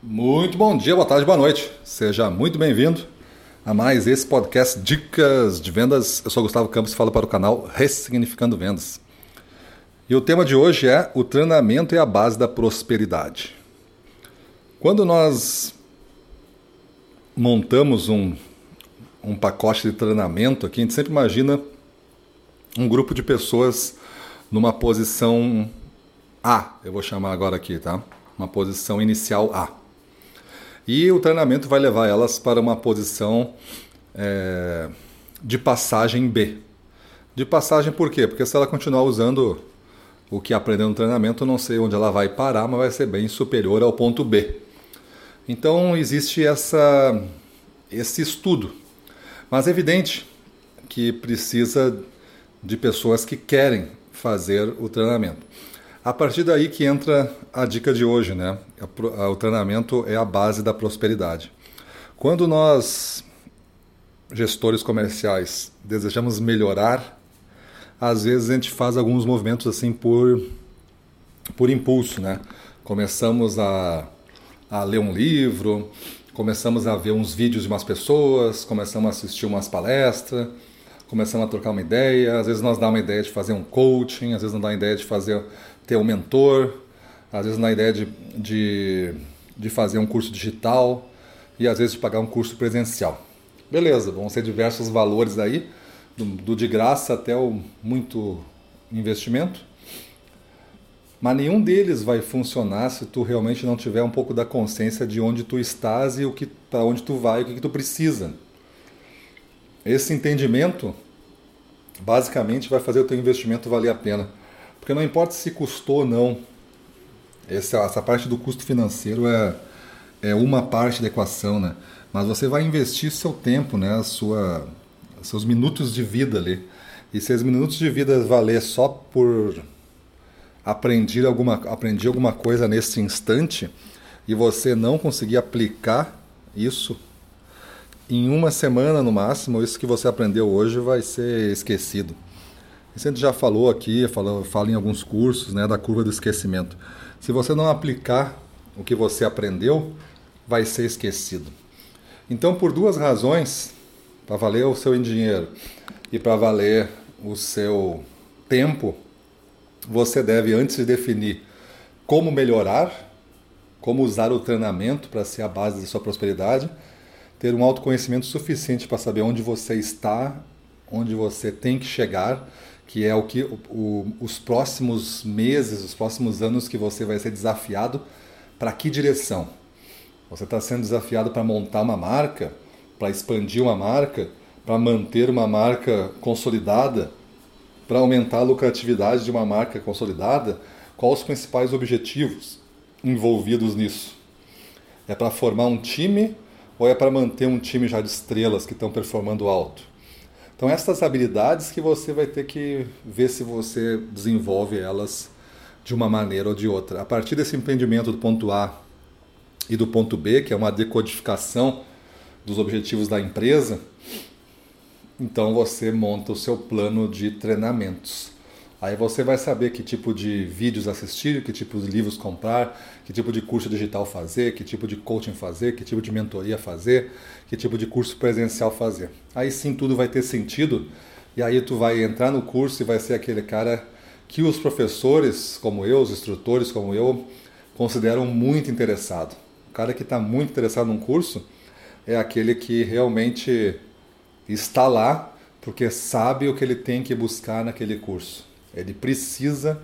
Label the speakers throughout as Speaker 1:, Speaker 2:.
Speaker 1: Muito bom dia, boa tarde, boa noite. Seja muito bem-vindo a mais esse podcast Dicas de Vendas. Eu sou Gustavo Campos e falo para o canal Ressignificando Vendas. E o tema de hoje é o treinamento é a base da prosperidade. Quando nós montamos um, um pacote de treinamento aqui, a gente sempre imagina um grupo de pessoas numa posição A, eu vou chamar agora aqui, tá? Uma posição inicial A. E o treinamento vai levar elas para uma posição é, de passagem B. De passagem por quê? Porque se ela continuar usando o que aprendeu no treinamento, não sei onde ela vai parar, mas vai ser bem superior ao ponto B. Então existe essa, esse estudo. Mas é evidente que precisa de pessoas que querem fazer o treinamento. A partir daí que entra a dica de hoje, né? O treinamento é a base da prosperidade. Quando nós, gestores comerciais, desejamos melhorar, às vezes a gente faz alguns movimentos assim por, por impulso, né? Começamos a, a ler um livro, começamos a ver uns vídeos de umas pessoas, começamos a assistir umas palestras, começamos a trocar uma ideia, às vezes nós dá uma ideia de fazer um coaching, às vezes não dá uma ideia de fazer ter um mentor, às vezes na ideia de, de, de fazer um curso digital e às vezes de pagar um curso presencial. Beleza, vão ser diversos valores aí, do, do de graça até o muito investimento. Mas nenhum deles vai funcionar se tu realmente não tiver um pouco da consciência de onde tu estás e o que para onde tu vai, o que, que tu precisa. Esse entendimento basicamente vai fazer o teu investimento valer a pena. Porque não importa se custou ou não, essa, parte do custo financeiro é, é uma parte da equação, né? Mas você vai investir seu tempo, né? Sua, seus minutos de vida ali. E se esses minutos de vida valer só por aprender alguma, aprender alguma coisa nesse instante e você não conseguir aplicar isso em uma semana no máximo, isso que você aprendeu hoje vai ser esquecido. Isso a gente já falou aqui, fala, fala em alguns cursos né, da curva do esquecimento. Se você não aplicar o que você aprendeu, vai ser esquecido. Então, por duas razões, para valer o seu dinheiro e para valer o seu tempo, você deve, antes de definir como melhorar, como usar o treinamento para ser a base da sua prosperidade, ter um autoconhecimento suficiente para saber onde você está, onde você tem que chegar que é o que o, o, os próximos meses, os próximos anos que você vai ser desafiado para que direção? Você está sendo desafiado para montar uma marca, para expandir uma marca, para manter uma marca consolidada, para aumentar a lucratividade de uma marca consolidada? Quais os principais objetivos envolvidos nisso? É para formar um time ou é para manter um time já de estrelas que estão performando alto? Então essas habilidades que você vai ter que ver se você desenvolve elas de uma maneira ou de outra. A partir desse empreendimento do ponto A e do ponto B, que é uma decodificação dos objetivos da empresa, então você monta o seu plano de treinamentos. Aí você vai saber que tipo de vídeos assistir, que tipo de livros comprar, que tipo de curso digital fazer, que tipo de coaching fazer, que tipo de mentoria fazer, que tipo de curso presencial fazer. Aí sim tudo vai ter sentido e aí tu vai entrar no curso e vai ser aquele cara que os professores como eu, os instrutores como eu, consideram muito interessado. O cara que está muito interessado num curso é aquele que realmente está lá porque sabe o que ele tem que buscar naquele curso. Ele precisa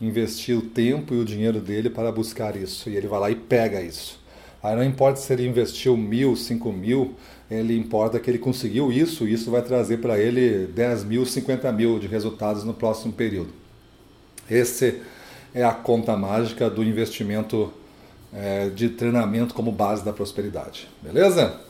Speaker 1: investir o tempo e o dinheiro dele para buscar isso. E ele vai lá e pega isso. Aí não importa se ele investiu mil, cinco mil, ele importa que ele conseguiu isso, e isso vai trazer para ele 10 mil, 50 mil de resultados no próximo período. Esse é a conta mágica do investimento é, de treinamento como base da prosperidade. Beleza?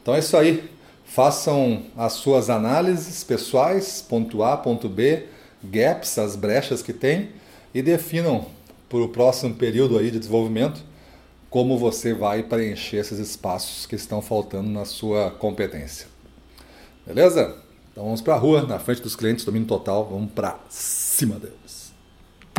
Speaker 1: Então é isso aí. Façam as suas análises pessoais, ponto A, ponto B, gaps, as brechas que tem, e definam para o próximo período aí de desenvolvimento como você vai preencher esses espaços que estão faltando na sua competência. Beleza? Então vamos para a rua, na frente dos clientes, domínio total, vamos para cima deles.